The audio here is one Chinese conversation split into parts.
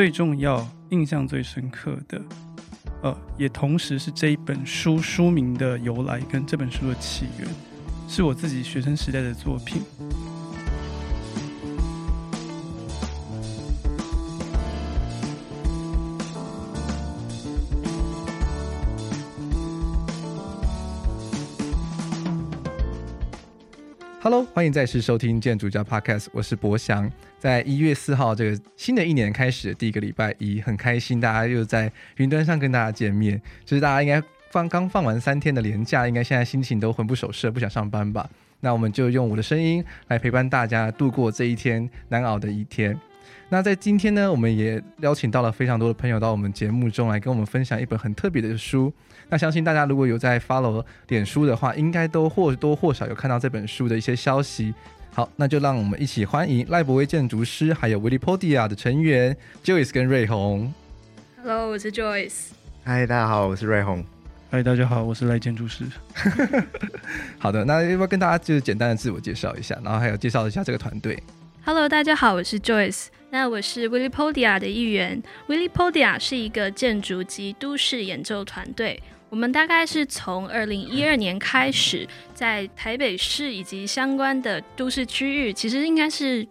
最重要、印象最深刻的，呃，也同时是这一本书书名的由来跟这本书的起源，是我自己学生时代的作品。欢迎再次收听建筑家 Podcast，我是博翔。在一月四号这个新的一年开始的第一个礼拜一，很开心大家又在云端上跟大家见面。就是大家应该放刚放完三天的年假，应该现在心情都魂不守舍，不想上班吧？那我们就用我的声音来陪伴大家度过这一天难熬的一天。那在今天呢，我们也邀请到了非常多的朋友到我们节目中来跟我们分享一本很特别的书。那相信大家如果有在 follow 脸书的话，应该都或多或少有看到这本书的一些消息。好，那就让我们一起欢迎赖博威建筑师，还有 Willypodia 的成员 Joyce 跟瑞红。Hello，我是 Joyce。嗨，大家好，我是瑞红。嗨，大家好，我是赖建筑师。好的，那要不要跟大家就是简单的自我介绍一下，然后还有介绍一下这个团队？Hello，大家好，我是 Joyce。那我是 Willypodia 的一员。Willypodia 是一个建筑及都市研究团队。我们大概是从二零一二年开始，在台北市以及相关的都市区域，其实应该是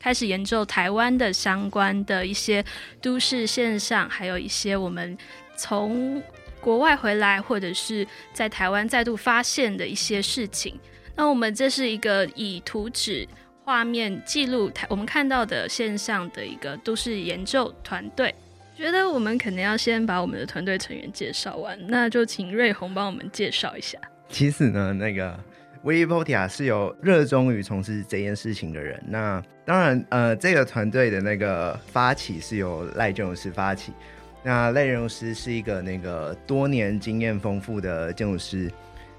开始研究台湾的相关的一些都市现象，还有一些我们从国外回来或者是在台湾再度发现的一些事情。那我们这是一个以图纸。画面记录台我们看到的现象的一个都市研究团队，觉得我们可能要先把我们的团队成员介绍完，那就请瑞红帮我们介绍一下。其实呢，那个 Willypodia 是有热衷于从事这件事情的人。那当然，呃，这个团队的那个发起是由赖建筑师发起。那赖建筑师是一个那个多年经验丰富的建筑师，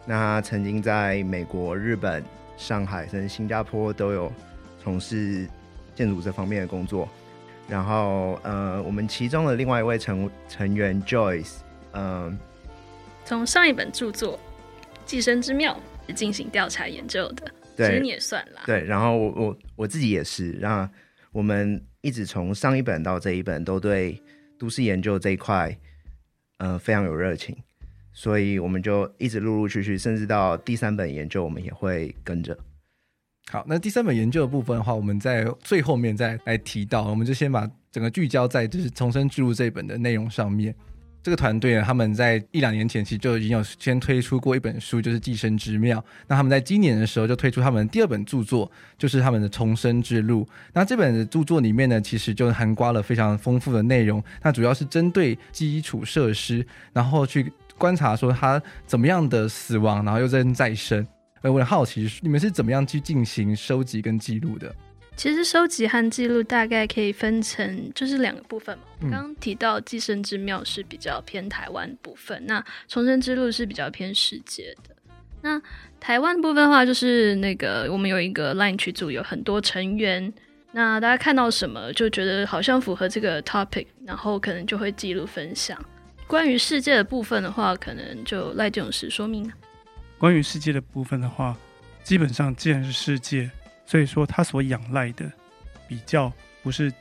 那他曾经在美国、日本。上海甚至新加坡都有从事建筑这方面的工作，然后呃，我们其中的另外一位成成员 Joyce，嗯、呃，从上一本著作《寄生之妙》进行调查研究的，对，其实你也算啦。对，然后我我我自己也是，那我们一直从上一本到这一本都对都市研究这一块，呃，非常有热情。所以我们就一直陆陆续续，甚至到第三本研究，我们也会跟着。好，那第三本研究的部分的话，我们在最后面再来提到。我们就先把整个聚焦在就是重生之路这一本的内容上面。这个团队呢，他们在一两年前其实就已经有先推出过一本书，就是《寄生之妙》。那他们在今年的时候就推出他们第二本著作，就是他们的《重生之路》。那这本著作里面呢，其实就涵盖了非常丰富的内容。那主要是针对基础设施，然后去。观察说他怎么样的死亡，然后又再再生。呃，我很好奇，你们是怎么样去进行收集跟记录的？其实收集和记录大概可以分成就是两个部分嘛。刚刚提到寄生之庙是比较偏台湾部分，那重生之路是比较偏世界的。那台湾部分的话，就是那个我们有一个 Line 群组，有很多成员。那大家看到什么就觉得好像符合这个 topic，然后可能就会记录分享。关于世界的部分的话，可能就赖这种事说明。关于世界的部分的话，基本上既然是世界，所以说他所仰赖的比较不是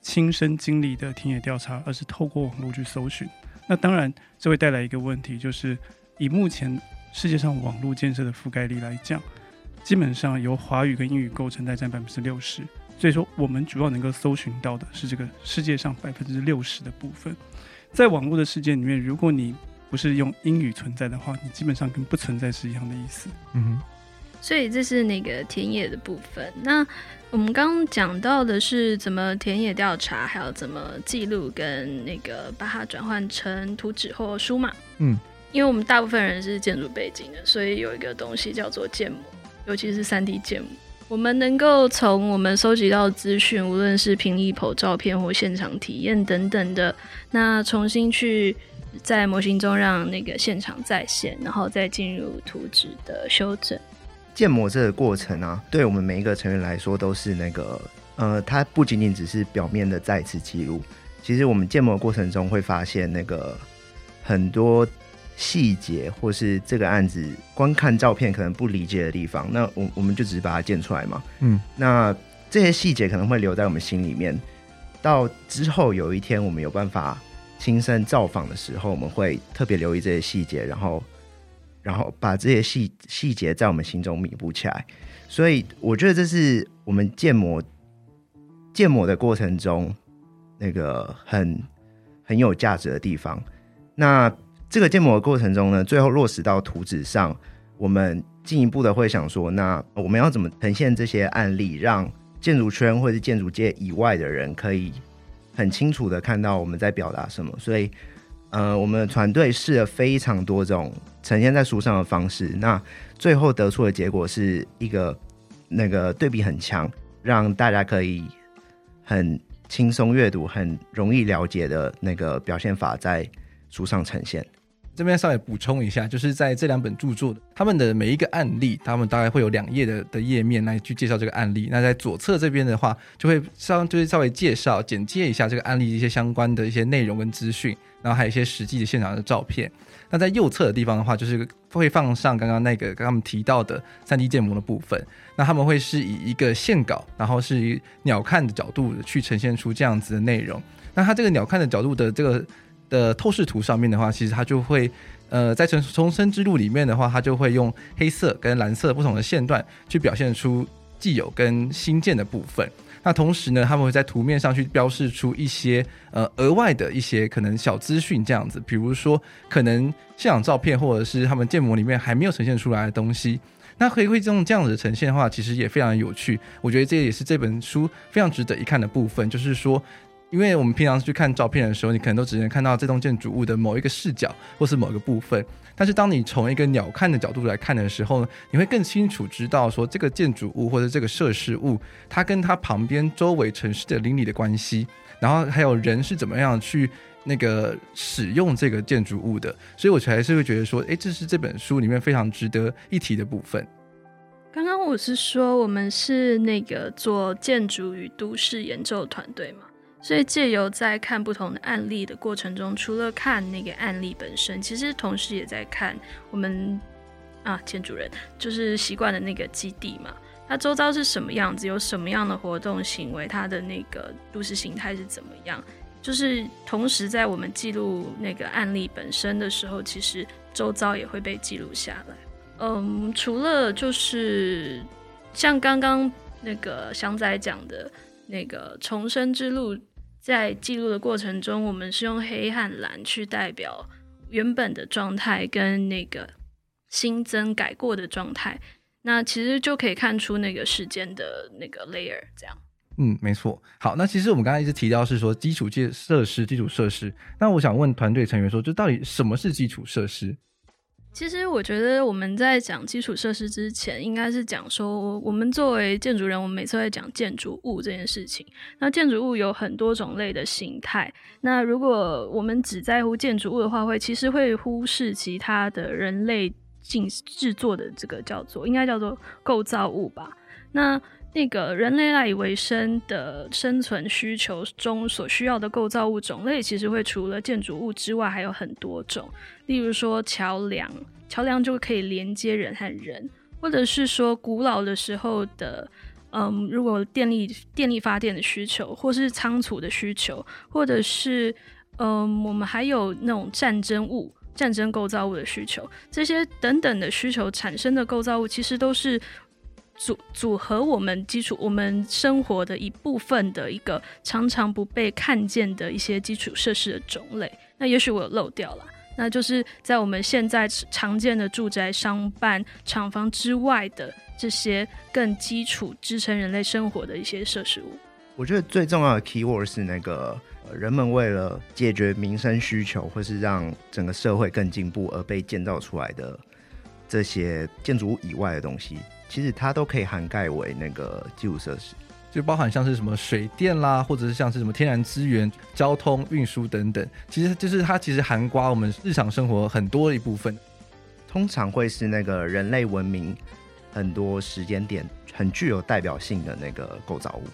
亲身经历的田野调查，而是透过网络去搜寻。那当然，这会带来一个问题，就是以目前世界上网络建设的覆盖力来讲，基本上由华语跟英语构成，大概占百分之六十。所以说，我们主要能够搜寻到的是这个世界上百分之六十的部分。在网络的世界里面，如果你不是用英语存在的话，你基本上跟不存在是一样的意思。嗯哼。所以这是那个田野的部分。那我们刚刚讲到的是怎么田野调查，还有怎么记录跟那个把它转换成图纸或书嘛。嗯。因为我们大部分人是建筑背景的，所以有一个东西叫做建模，尤其是三 D 建模。我们能够从我们收集到资讯，无论是平立跑照片或现场体验等等的，那重新去在模型中让那个现场再现，然后再进入图纸的修正。建模这个过程啊，对我们每一个成员来说都是那个，呃，它不仅仅只是表面的再次记录，其实我们建模过程中会发现那个很多。细节或是这个案子观看照片可能不理解的地方，那我我们就只是把它建出来嘛。嗯，那这些细节可能会留在我们心里面。到之后有一天我们有办法亲身造访的时候，我们会特别留意这些细节，然后然后把这些细细节在我们心中弥补起来。所以我觉得这是我们建模建模的过程中那个很很有价值的地方。那这个建模的过程中呢，最后落实到图纸上，我们进一步的会想说，那我们要怎么呈现这些案例，让建筑圈或者是建筑界以外的人可以很清楚的看到我们在表达什么？所以，呃，我们的团队试了非常多种呈现在书上的方式，那最后得出的结果是一个那个对比很强，让大家可以很轻松阅读、很容易了解的那个表现法在书上呈现。这边稍微补充一下，就是在这两本著作的他们的每一个案例，他们大概会有两页的的页面来去介绍这个案例。那在左侧这边的话，就会稍就是稍微介绍简介一下这个案例一些相关的一些内容跟资讯，然后还有一些实际的现场的照片。那在右侧的地方的话，就是会放上刚刚那个刚刚我们提到的 3D 建模的部分。那他们会是以一个线稿，然后是以鸟瞰的角度去呈现出这样子的内容。那它这个鸟瞰的角度的这个。的透视图上面的话，其实它就会，呃，在重重生之路里面的话，它就会用黑色跟蓝色不同的线段去表现出既有跟新建的部分。那同时呢，他们会在图面上去标示出一些呃额外的一些可能小资讯这样子，比如说可能现场照片或者是他们建模里面还没有呈现出来的东西。那可以会用这样子的呈现的话，其实也非常有趣。我觉得这也是这本书非常值得一看的部分，就是说。因为我们平常去看照片的时候，你可能都只能看到这栋建筑物的某一个视角或是某个部分。但是当你从一个鸟瞰的角度来看的时候呢，你会更清楚知道说这个建筑物或者这个设施物，它跟它旁边周围城市的邻里的关系，然后还有人是怎么样去那个使用这个建筑物的。所以我还是会觉得说，诶，这是这本书里面非常值得一提的部分。刚刚我是说我们是那个做建筑与都市研究团队嘛。所以借由在看不同的案例的过程中，除了看那个案例本身，其实同时也在看我们啊建筑人就是习惯的那个基地嘛，它周遭是什么样子，有什么样的活动行为，它的那个都市形态是怎么样。就是同时在我们记录那个案例本身的时候，其实周遭也会被记录下来。嗯，除了就是像刚刚那个祥仔讲的那个重生之路。在记录的过程中，我们是用黑和蓝去代表原本的状态跟那个新增改过的状态，那其实就可以看出那个时间的那个 layer 这样。嗯，没错。好，那其实我们刚才一直提到是说基础建设施、基础设施。那我想问团队成员说，这到底什么是基础设施？其实我觉得我们在讲基础设施之前，应该是讲说，我们作为建筑人，我们每次在讲建筑物这件事情。那建筑物有很多种类的形态。那如果我们只在乎建筑物的话，会其实会忽视其他的人类进制作的这个叫做，应该叫做构造物吧。那那个人类赖以为生的生存需求中所需要的构造物种类，其实会除了建筑物之外还有很多种。例如说桥梁，桥梁就可以连接人和人，或者是说古老的时候的，嗯，如果电力电力发电的需求，或是仓储的需求，或者是嗯，我们还有那种战争物、战争构造物的需求，这些等等的需求产生的构造物，其实都是。组组合我们基础我们生活的一部分的一个常常不被看见的一些基础设施的种类，那也许我有漏掉了，那就是在我们现在常见的住宅、商办、厂房之外的这些更基础支撑人类生活的一些设施物。我觉得最重要的 keyword 是那个人们为了解决民生需求，或是让整个社会更进步而被建造出来的这些建筑物以外的东西。其实它都可以涵盖为那个基础设施，就包含像是什么水电啦，或者是像是什么天然资源、交通运输等等。其实就是它其实涵盖我们日常生活很多一部分。通常会是那个人类文明很多时间点很具有代表性的那个构造物。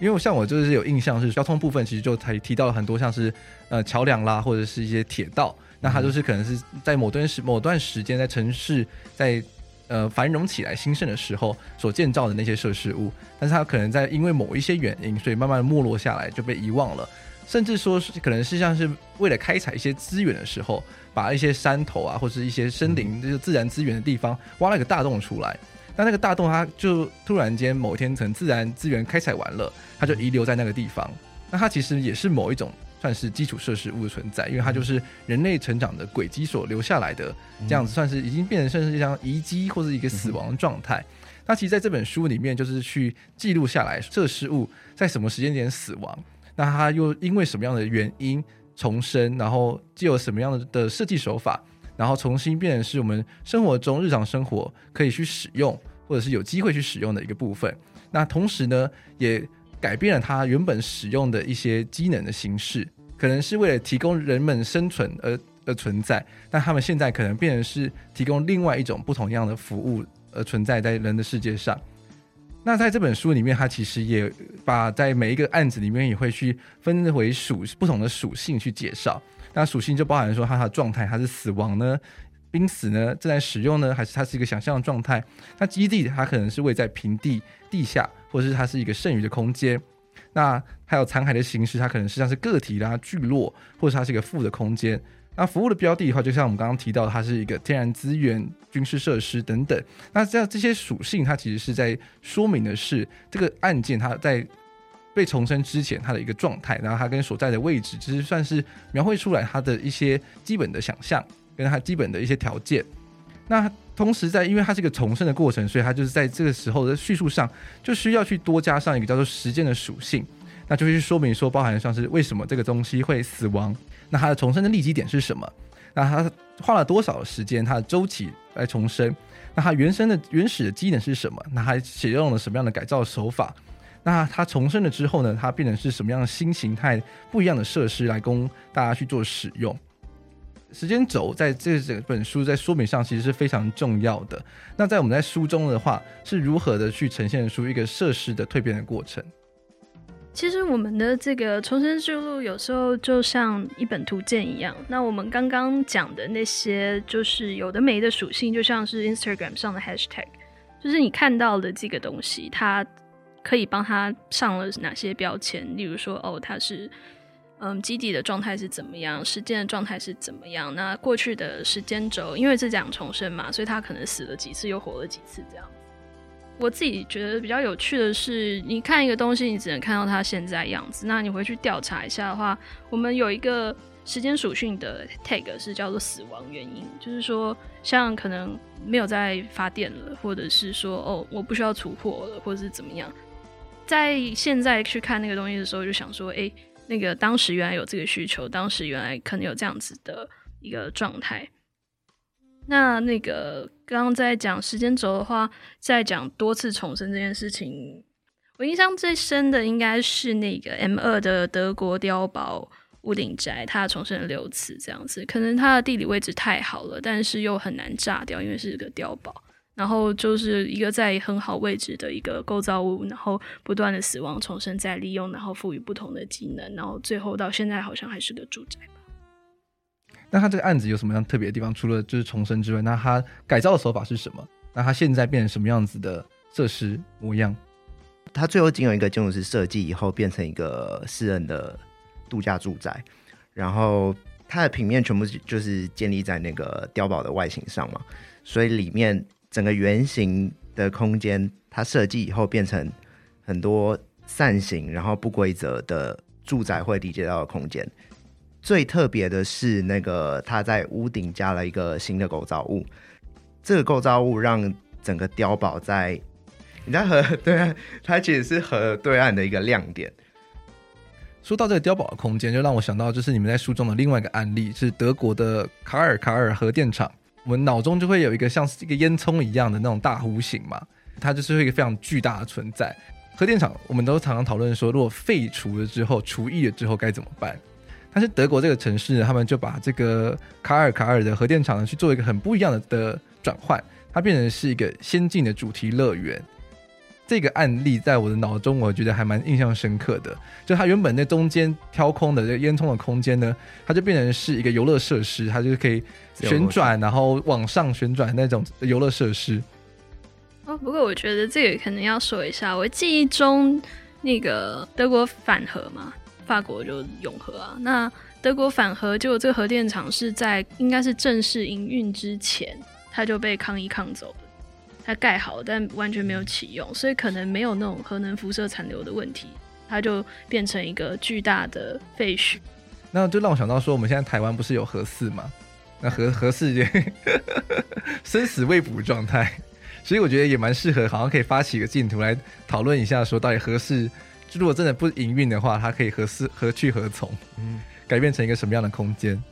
因为像我就是有印象是交通部分，其实就才提到了很多像是呃桥梁啦，或者是一些铁道。那它就是可能是在某段时某段时间在城市在。呃繁荣起来、兴盛的时候所建造的那些设施物，但是它可能在因为某一些原因，所以慢慢没落下来，就被遗忘了。甚至说是可能是像是为了开采一些资源的时候，把一些山头啊，或者是一些森林，就是自然资源的地方挖了一个大洞出来。那那个大洞，它就突然间某一天，从自然资源开采完了，它就遗留在那个地方。那它其实也是某一种算是基础设施物的存在，因为它就是人类成长的轨迹所留下来的，这样子算是已经变成甚至像遗迹或者一个死亡状态。那其实在这本书里面，就是去记录下来设施物在什么时间点死亡，那它又因为什么样的原因重生，然后既有什么样的的设计手法。然后重新变成是我们生活中日常生活可以去使用，或者是有机会去使用的一个部分。那同时呢，也改变了它原本使用的一些机能的形式，可能是为了提供人们生存而而存在。但他们现在可能变成是提供另外一种不同样的服务而存在在人的世界上。那在这本书里面，它其实也把在每一个案子里面也会去分为属不同的属性去介绍。那属性就包含说它的状态，它是死亡呢、濒死呢、正在使用呢，还是它是一个想象的状态？那基地它可能是位在平地、地下，或者是它是一个剩余的空间。那还有残骸的形式，它可能是像是个体啦、聚落，或者它是一个负的空间。那服务的标的的话，就像我们刚刚提到，它是一个天然资源、军事设施等等。那这样这些属性，它其实是在说明的是这个案件它在。被重生之前，它的一个状态，然后它跟所在的位置，其实算是描绘出来它的一些基本的想象，跟它基本的一些条件。那同时在，因为它是一个重生的过程，所以它就是在这个时候的叙述上，就需要去多加上一个叫做时间的属性，那就是说明说，包含像是为什么这个东西会死亡，那它的重生的立基点是什么？那它花了多少时间？它的周期来重生？那它原生的原始的机能是什么？那它使用了什么样的改造手法？那它重生了之后呢？它变成是什么样的新形态、不一样的设施来供大家去做使用？时间轴在这整本书在说明上其实是非常重要的。那在我们在书中的话，是如何的去呈现出一个设施的蜕变的过程？其实我们的这个重生之路有时候就像一本图鉴一样。那我们刚刚讲的那些，就是有的没的属性，就像是 Instagram 上的 Hashtag，就是你看到的这个东西，它。可以帮他上了哪些标签？例如说，哦，他是嗯，基底的状态是怎么样，时间的状态是怎么样？那过去的时间轴，因为是讲重生嘛，所以他可能死了几次，又活了几次这样。我自己觉得比较有趣的是，你看一个东西，你只能看到它现在样子。那你回去调查一下的话，我们有一个时间属性的 tag 是叫做死亡原因，就是说，像可能没有在发电了，或者是说，哦，我不需要储货了，或者是怎么样。在现在去看那个东西的时候，就想说，哎、那个当时原来有这个需求，当时原来可能有这样子的一个状态。那那个刚刚在讲时间轴的话，在讲多次重生这件事情，我印象最深的应该是那个 M 二的德国碉堡屋顶宅，它重生了六次这样子。可能它的地理位置太好了，但是又很难炸掉，因为是个碉堡。然后就是一个在很好位置的一个构造物，然后不断的死亡、重生、再利用，然后赋予不同的技能，然后最后到现在好像还是个住宅吧。那他这个案子有什么样特别的地方？除了就是重生之外，那他改造的手法是什么？那他现在变成什么样子的设施模样？他最后仅有一个建筑师设计以后，变成一个私人的度假住宅，然后它的平面全部就是建立在那个碉堡的外形上嘛，所以里面。整个圆形的空间，它设计以后变成很多扇形，然后不规则的住宅会理解到的空间。最特别的是，那个它在屋顶加了一个新的构造物。这个构造物让整个碉堡在你在河 对岸，它其实是河对岸的一个亮点。说到这个碉堡的空间，就让我想到，就是你们在书中的另外一个案例，是德国的卡尔卡尔核电厂。我们脑中就会有一个像是一个烟囱一样的那种大弧形嘛，它就是一个非常巨大的存在。核电厂我们都常常讨论说，如果废除了之后、除役了之后该怎么办？但是德国这个城市呢，他们就把这个卡尔卡尔的核电厂呢去做一个很不一样的的转换，它变成是一个先进的主题乐园。这个案例在我的脑中，我觉得还蛮印象深刻的。就它原本那中间挑空的这个烟囱的空间呢，它就变成是一个游乐设施，它就是可以旋转，然后往上旋转那种游乐设施。哦，不过我觉得这个可能要说一下，我记忆中那个德国反核嘛，法国就永核啊。那德国反核，就这个核电厂是在应该是正式营运之前，它就被抗议抗走了。它盖好，但完全没有启用，所以可能没有那种核能辐射残留的问题，它就变成一个巨大的废墟。那就让我想到说，我们现在台湾不是有核四吗？那核核四就 生死未卜状态。所以我觉得也蛮适合，好像可以发起一个镜头来讨论一下，说到底核四如果真的不营运的话，它可以何四何去何从？嗯，改变成一个什么样的空间？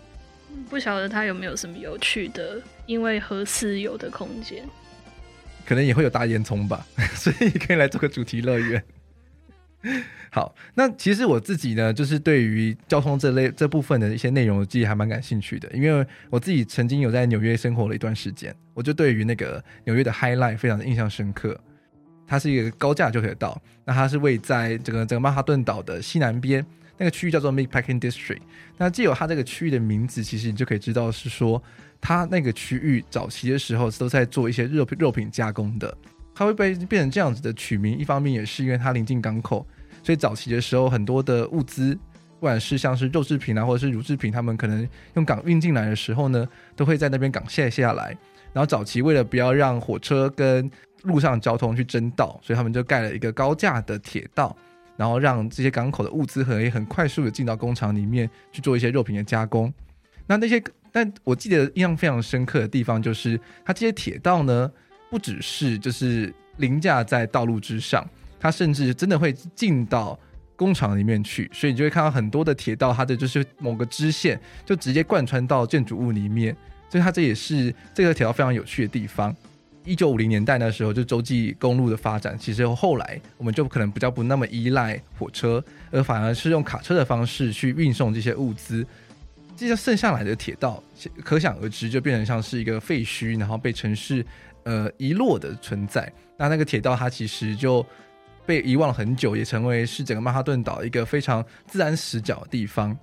不晓得它有没有什么有趣的，因为核四有的空间，可能也会有大烟囱吧，所以可以来做个主题乐园。好，那其实我自己呢，就是对于交通这类这部分的一些内容，我自己还蛮感兴趣的，因为我自己曾经有在纽约生活了一段时间，我就对于那个纽约的 High Line 非常的印象深刻。它是一个高架就可以到，那它是位在这个整个曼哈顿岛的西南边，那个区域叫做 Meatpacking District。那既有它这个区域的名字，其实你就可以知道是说，它那个区域早期的时候都在做一些肉肉品加工的。它会被变成这样子的取名，一方面也是因为它临近港口。所以早期的时候，很多的物资，不管是像是肉制品啊，或者是乳制品，他们可能用港运进来的时候呢，都会在那边港卸下来。然后早期为了不要让火车跟路上交通去争道，所以他们就盖了一个高架的铁道，然后让这些港口的物资可以很快速的进到工厂里面去做一些肉品的加工。那那些，但我记得印象非常深刻的地方就是，它这些铁道呢，不只是就是凌驾在道路之上。它甚至真的会进到工厂里面去，所以你就会看到很多的铁道，它的就是某个支线就直接贯穿到建筑物里面，所以它这也是这个铁道非常有趣的地方。一九五零年代那时候，就洲际公路的发展，其实后来我们就可能比较不那么依赖火车，而反而是用卡车的方式去运送这些物资。这些剩下来的铁道，可想而知就变成像是一个废墟，然后被城市呃遗落的存在。那那个铁道它其实就。被遗忘了很久，也成为是整个曼哈顿岛一个非常自然死角的地方。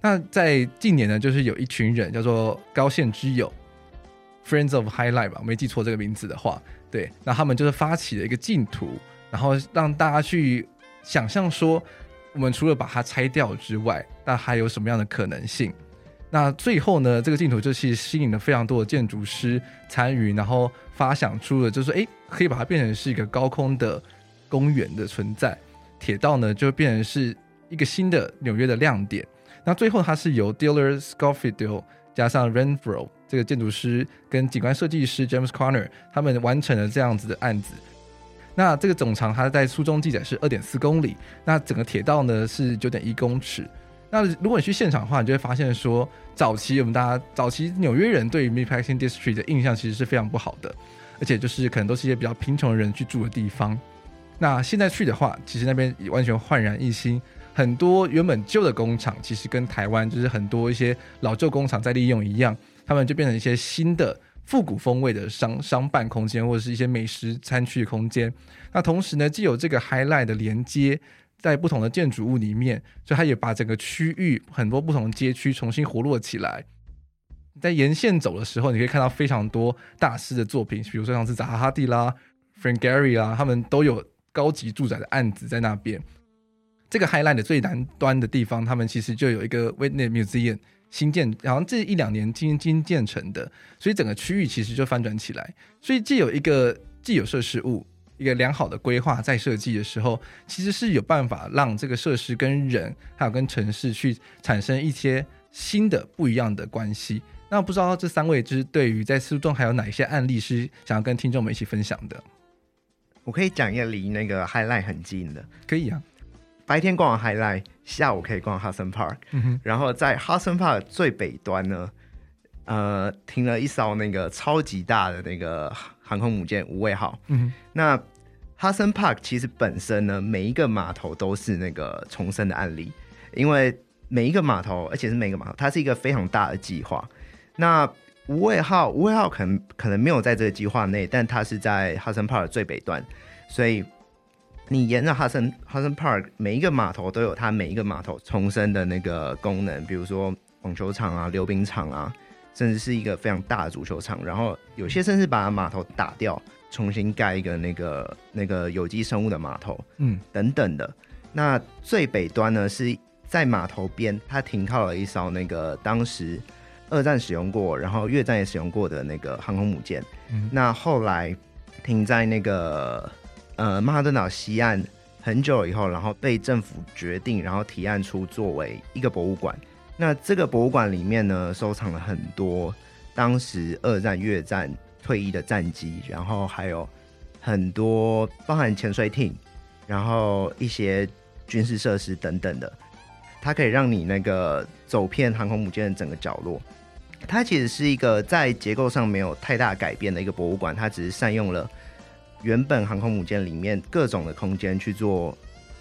那在近年呢，就是有一群人叫做高线之友 （Friends of High Line） 吧，没记错这个名字的话，对，那他们就是发起了一个净土，然后让大家去想象说，我们除了把它拆掉之外，那还有什么样的可能性？那最后呢，这个净土就是吸引了非常多的建筑师参与，然后发想出了就是说，哎，可以把它变成是一个高空的。公园的存在，铁道呢就变成是一个新的纽约的亮点。那最后它是由 Diller Scofield 加上 Renfro 这个建筑师跟景观设计师 James Conner 他们完成了这样子的案子。那这个总长它在书中记载是二点四公里，那整个铁道呢是九点一公尺。那如果你去现场的话，你就会发现说，早期我们大家早期纽约人对于 Meatpacking District 的印象其实是非常不好的，而且就是可能都是一些比较贫穷的人去住的地方。那现在去的话，其实那边也完全焕然一新。很多原本旧的工厂，其实跟台湾就是很多一些老旧工厂在利用一样，他们就变成一些新的复古风味的商商办空间，或者是一些美食餐区的空间。那同时呢，既有这个 High Line 的连接，在不同的建筑物里面，所以它也把整个区域很多不同的街区重新活络起来。在沿线走的时候，你可以看到非常多大师的作品，比如说像是扎哈哈蒂啦、Frank Gehry 啦，他们都有。高级住宅的案子在那边，这个 High Line 的最南端的地方，他们其实就有一个 Whitney Museum 新建，好像这一两年新新建成的，所以整个区域其实就翻转起来。所以既有一个既有设施物，一个良好的规划在设计的时候，其实是有办法让这个设施跟人还有跟城市去产生一些新的不一样的关系。那不知道这三位就是对于在书中还有哪一些案例是想要跟听众们一起分享的？我可以讲一个离那个 highlight 很近的，可以啊。白天逛完 High Line，下午可以逛 Hudson Park，嗯。然后在 Hudson Park 最北端呢，呃，停了一艘那个超级大的那个航空母舰无畏号。嗯，那 Hudson Park 其实本身呢，每一个码头都是那个重生的案例，因为每一个码头，而且是每一个码头，它是一个非常大的计划。那无畏号，无畏号可能可能没有在这个计划内，但它是在 Hudson Park 最北端，所以你沿着 Hudson Hudson Park 每一个码头都有它每一个码头重生的那个功能，比如说网球场啊、溜冰场啊，甚至是一个非常大的足球场。然后有些甚至把码头打掉，重新盖一个那个那个有机生物的码头，嗯，等等的。那最北端呢，是在码头边，它停靠了一艘那个当时二战使用过，然后越战也使用过的那个航空母舰。嗯，那后来停在那个呃曼哈顿岛西岸很久以后，然后被政府决定，然后提案出作为一个博物馆。那这个博物馆里面呢，收藏了很多当时二战、越战退役的战机，然后还有很多包含潜水艇，然后一些。军事设施等等的，它可以让你那个走遍航空母舰的整个角落。它其实是一个在结构上没有太大改变的一个博物馆，它只是善用了原本航空母舰里面各种的空间去做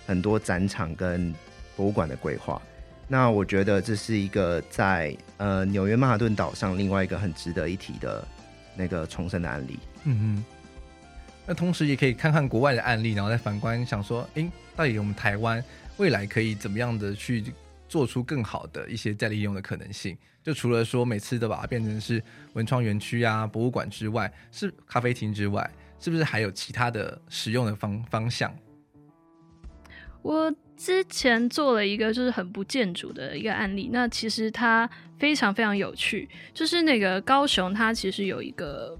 很多展场跟博物馆的规划。那我觉得这是一个在呃纽约曼哈顿岛上另外一个很值得一提的那个重生的案例。嗯嗯。那同时也可以看看国外的案例，然后再反观想说，诶，到底我们台湾未来可以怎么样的去做出更好的一些再利用的可能性？就除了说每次都把它变成是文创园区啊、博物馆之外，是咖啡厅之外，是不是还有其他的使用的方方向？我之前做了一个就是很不建筑的一个案例，那其实它非常非常有趣，就是那个高雄，它其实有一个。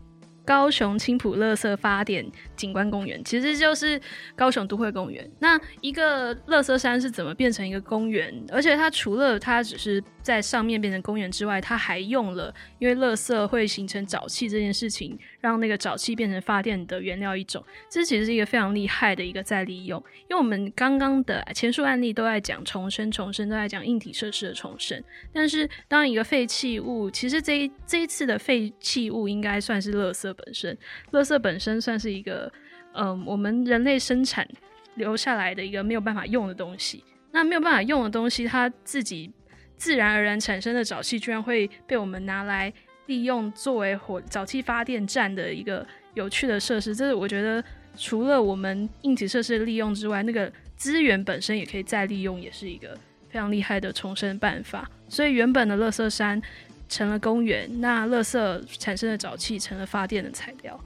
高雄青埔垃圾发电景观公园其实就是高雄都会公园。那一个垃圾山是怎么变成一个公园？而且它除了它只是在上面变成公园之外，它还用了因为垃圾会形成沼气这件事情，让那个沼气变成发电的原料一种。这其实是一个非常厉害的一个再利用。因为我们刚刚的前述案例都在讲重生，重生都在讲硬体设施的重生。但是当一个废弃物，其实这一这一次的废弃物应该算是垃圾。本身，垃圾本身算是一个，嗯、我们人类生产留下来的一个没有办法用的东西。那没有办法用的东西，它自己自然而然产生的沼气，居然会被我们拿来利用，作为火沼气发电站的一个有趣的设施。这是我觉得，除了我们硬体设施的利用之外，那个资源本身也可以再利用，也是一个非常厉害的重生办法。所以原本的乐色山。成了公园，那乐色产生的沼气成了发电的材料。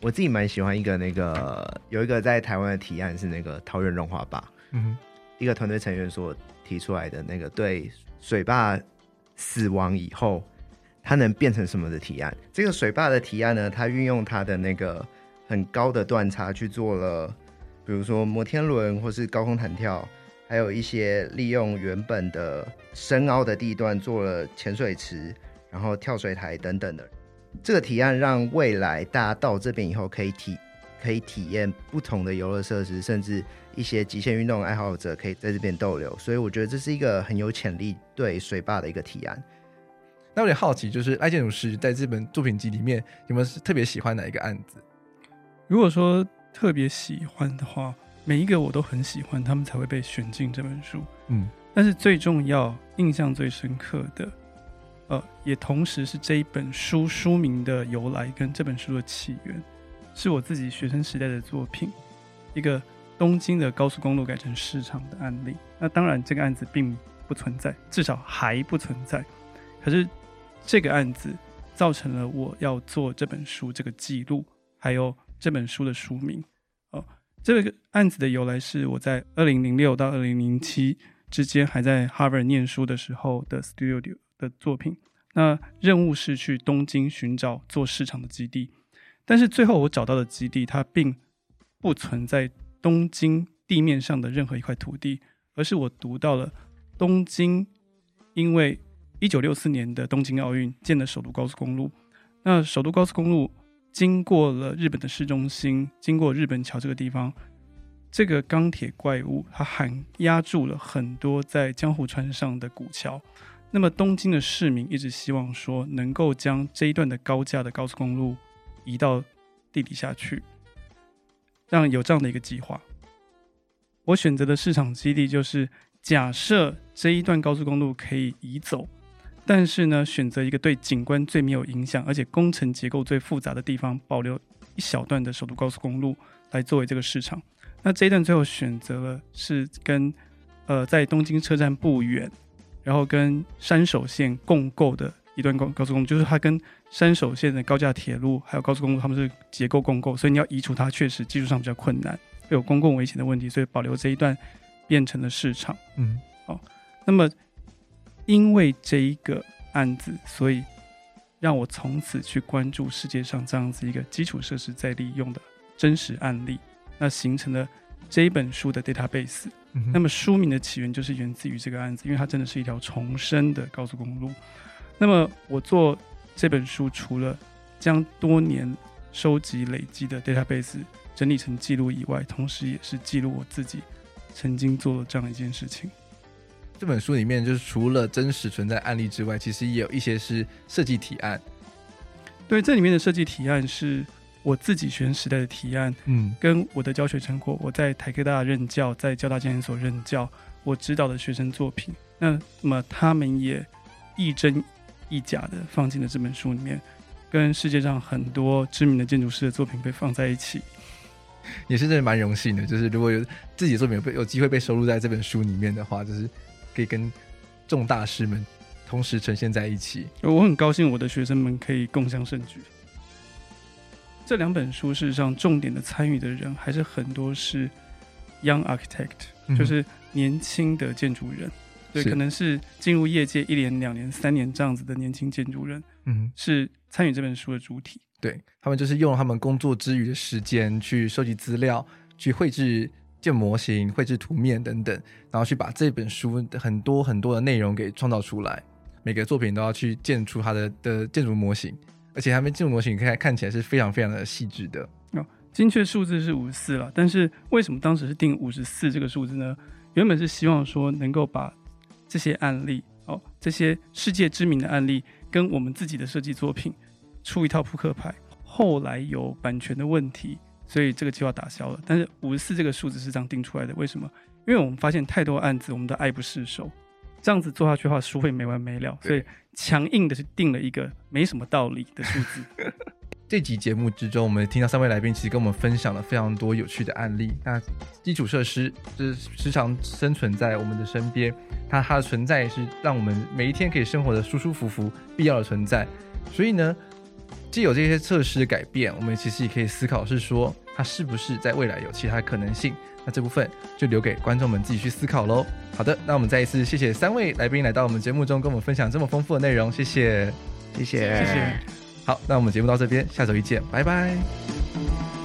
我自己蛮喜欢一个那个有一个在台湾的提案是那个桃园融化坝，嗯哼，一个团队成员所提出来的那个对水坝死亡以后它能变成什么的提案。这个水坝的提案呢，它运用它的那个很高的断差去做了，比如说摩天轮或是高空弹跳。还有一些利用原本的深凹的地段做了潜水池，然后跳水台等等的。这个提案让未来大家到这边以后可以体可以体验不同的游乐设施，甚至一些极限运动爱好者可以在这边逗留。所以我觉得这是一个很有潜力对水坝的一个提案。那我有点好奇，就是赖建筑师在这本作品集里面有没有特别喜欢哪一个案子？如果说特别喜欢的话。每一个我都很喜欢，他们才会被选进这本书。嗯，但是最重要、印象最深刻的，呃，也同时是这一本书书名的由来跟这本书的起源，是我自己学生时代的作品，一个东京的高速公路改成市场的案例。那当然，这个案子并不存在，至少还不存在。可是这个案子造成了我要做这本书这个记录，还有这本书的书名。哦这个案子的由来是我在二零零六到二零零七之间还在 Harvard 念书的时候的 studio 的作品。那任务是去东京寻找做市场的基地，但是最后我找到的基地它并不存在东京地面上的任何一块土地，而是我读到了东京，因为一九六四年的东京奥运建了首都高速公路，那首都高速公路。经过了日本的市中心，经过日本桥这个地方，这个钢铁怪物它还压住了很多在江户川上的古桥。那么东京的市民一直希望说，能够将这一段的高架的高速公路移到地底下去，让有这样的一个计划。我选择的市场基地就是假设这一段高速公路可以移走。但是呢，选择一个对景观最没有影响，而且工程结构最复杂的地方，保留一小段的首都高速公路来作为这个市场。那这一段最后选择了是跟呃在东京车站不远，然后跟山手线共构的一段高高速公路，就是它跟山手线的高架铁路还有高速公路，它们是结构共构，所以你要移除它，确实技术上比较困难，会有公共危险的问题，所以保留这一段变成了市场。嗯，好，那么因为这一个案子，所以让我从此去关注世界上这样子一个基础设施再利用的真实案例，那形成了这一本书的 database。嗯、那么书名的起源就是源自于这个案子，因为它真的是一条重生的高速公路。那么我做这本书，除了将多年收集累积的 database 整理成记录以外，同时也是记录我自己曾经做了这样一件事情。这本书里面就是除了真实存在案例之外，其实也有一些是设计提案。对，这里面的设计提案是我自己学生时代的提案，嗯，跟我的教学成果，我在台科大任教，在交大建研所任教，我指导的学生作品，那么他们也一真一假的放进了这本书里面，跟世界上很多知名的建筑师的作品被放在一起，也是真的蛮荣幸的。就是如果有自己的作品有被有机会被收录在这本书里面的话，就是可以跟众大师们同时呈现在一起。我很高兴我的学生们可以共享盛举。这两本书事实上重点的参与的人还是很多是 young architect，、嗯、就是年轻的建筑人。对，可能是进入业界一年、两年、三年这样子的年轻建筑人，嗯，是参与这本书的主体。对，他们就是用了他们工作之余的时间去收集资料，去绘制建模型、绘制图面等等，然后去把这本书的很多很多的内容给创造出来。每个作品都要去建出它的的建筑模型，而且他们建筑模型看看起来是非常非常的细致的。哦，精确数字是五十四了，但是为什么当时是定五十四这个数字呢？原本是希望说能够把这些案例哦，这些世界知名的案例跟我们自己的设计作品出一套扑克牌。后来有版权的问题，所以这个计划打消了。但是五十四这个数字是这样定出来的，为什么？因为我们发现太多案子，我们都爱不释手，这样子做下去的话，书会没完没了，所以强硬的是定了一个没什么道理的数字。这集节目之中，我们听到三位来宾其实跟我们分享了非常多有趣的案例。那基础设施就是时常生存在我们的身边，它它的存在是让我们每一天可以生活的舒舒服服必要的存在。所以呢，既有这些测试的改变，我们其实也可以思考是说，它是不是在未来有其他可能性？那这部分就留给观众们自己去思考喽。好的，那我们再一次谢谢三位来宾来到我们节目中，跟我们分享这么丰富的内容，谢谢，谢谢，谢谢。谢谢好，那我们节目到这边，下周一见，拜拜。